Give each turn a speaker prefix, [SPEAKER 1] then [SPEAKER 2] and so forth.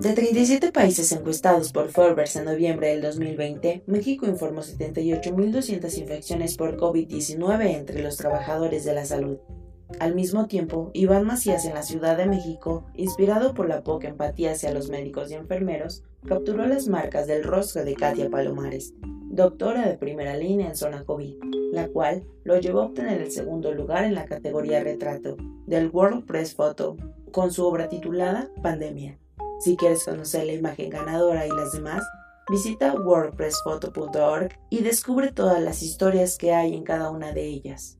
[SPEAKER 1] De 37 países encuestados por Forbes en noviembre del 2020, México informó 78.200 infecciones por COVID-19 entre los trabajadores de la salud. Al mismo tiempo, Iván Macías en la Ciudad de México, inspirado por la poca empatía hacia los médicos y enfermeros, capturó las marcas del rostro de Katia Palomares, doctora de primera línea en zona COVID, la cual lo llevó a obtener el segundo lugar en la categoría retrato del World Press Photo con su obra titulada Pandemia. Si quieres conocer la imagen ganadora y las demás, visita wordpressphoto.org y descubre todas las historias que hay en cada una de ellas.